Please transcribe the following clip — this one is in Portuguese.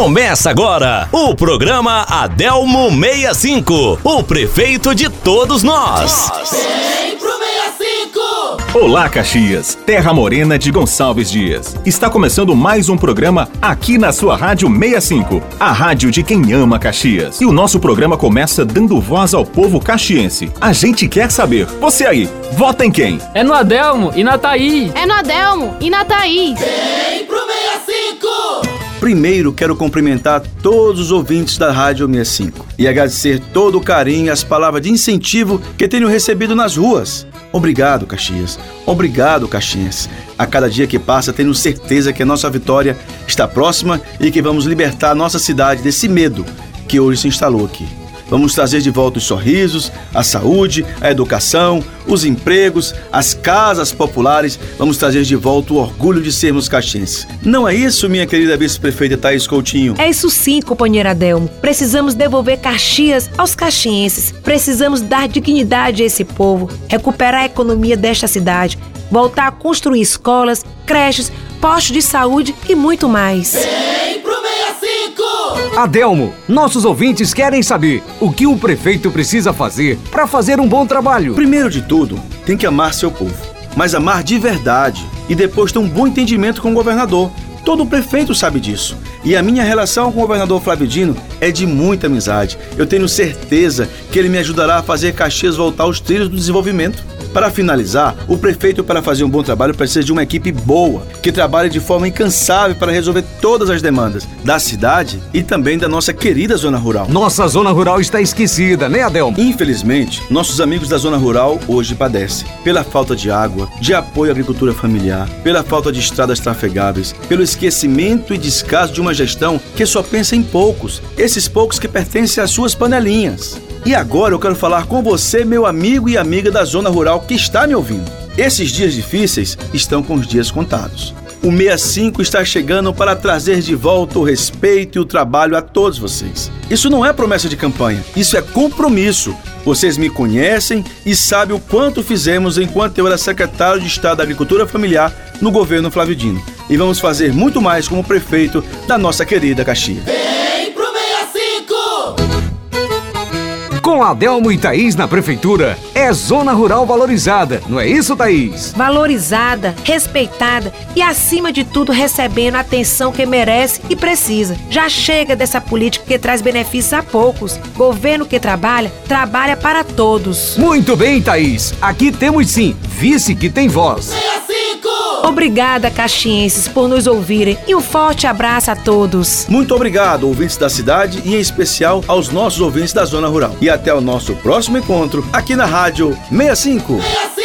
Começa agora o programa Adelmo 65, o prefeito de todos nós. Vem pro 65! Olá, Caxias, terra morena de Gonçalves Dias. Está começando mais um programa aqui na sua Rádio 65, a rádio de quem ama Caxias. E o nosso programa começa dando voz ao povo caxiense. A gente quer saber, você aí, vota em quem? É no Adelmo e na Thaís. É no Adelmo e na Thaís. Vem pro 65! Primeiro, quero cumprimentar todos os ouvintes da Rádio 65 e agradecer todo o carinho e as palavras de incentivo que tenho recebido nas ruas. Obrigado, Caxias. Obrigado, Caxiense. A cada dia que passa, tenho certeza que a nossa vitória está próxima e que vamos libertar a nossa cidade desse medo que hoje se instalou aqui. Vamos trazer de volta os sorrisos, a saúde, a educação, os empregos, as casas populares. Vamos trazer de volta o orgulho de sermos caxienses. Não é isso, minha querida vice-prefeita Thaís Coutinho? É isso sim, companheiro Adelmo. Precisamos devolver Caxias aos caxienses. Precisamos dar dignidade a esse povo, recuperar a economia desta cidade, voltar a construir escolas, creches, postos de saúde e muito mais. Vem pro 65! Adelmo, nossos ouvintes querem saber o que o prefeito precisa fazer para fazer um bom trabalho. Primeiro de tudo, tem que amar seu povo, mas amar de verdade e depois ter um bom entendimento com o governador. Todo prefeito sabe disso. E a minha relação com o governador Flávio Dino é de muita amizade. Eu tenho certeza que ele me ajudará a fazer Caxias voltar aos trilhos do desenvolvimento. Para finalizar, o prefeito, para fazer um bom trabalho, precisa de uma equipe boa, que trabalhe de forma incansável para resolver todas as demandas da cidade e também da nossa querida zona rural. Nossa zona rural está esquecida, né, Adelmo? Infelizmente, nossos amigos da zona rural hoje padecem pela falta de água, de apoio à agricultura familiar, pela falta de estradas trafegáveis, pelo esquecimento e descaso de uma gestão que só pensa em poucos, esses poucos que pertencem às suas panelinhas. E agora eu quero falar com você, meu amigo e amiga da zona rural que está me ouvindo. Esses dias difíceis estão com os dias contados. O 65 está chegando para trazer de volta o respeito e o trabalho a todos vocês. Isso não é promessa de campanha, isso é compromisso. Vocês me conhecem e sabem o quanto fizemos enquanto eu era secretário de Estado da Agricultura Familiar no governo Flávio Dino. E vamos fazer muito mais como prefeito da nossa querida Caxias. Vem pro 65! Com Adelmo e Thaís na prefeitura, é zona rural valorizada, não é isso, Thaís? Valorizada, respeitada e, acima de tudo, recebendo a atenção que merece e precisa. Já chega dessa política que traz benefícios a poucos. Governo que trabalha, trabalha para todos. Muito bem, Thaís. Aqui temos sim, vice que tem voz. 65! Obrigada, caxienses, por nos ouvirem e um forte abraço a todos. Muito obrigado, ouvintes da cidade e em especial aos nossos ouvintes da zona rural. E até o nosso próximo encontro aqui na Rádio 65. 65!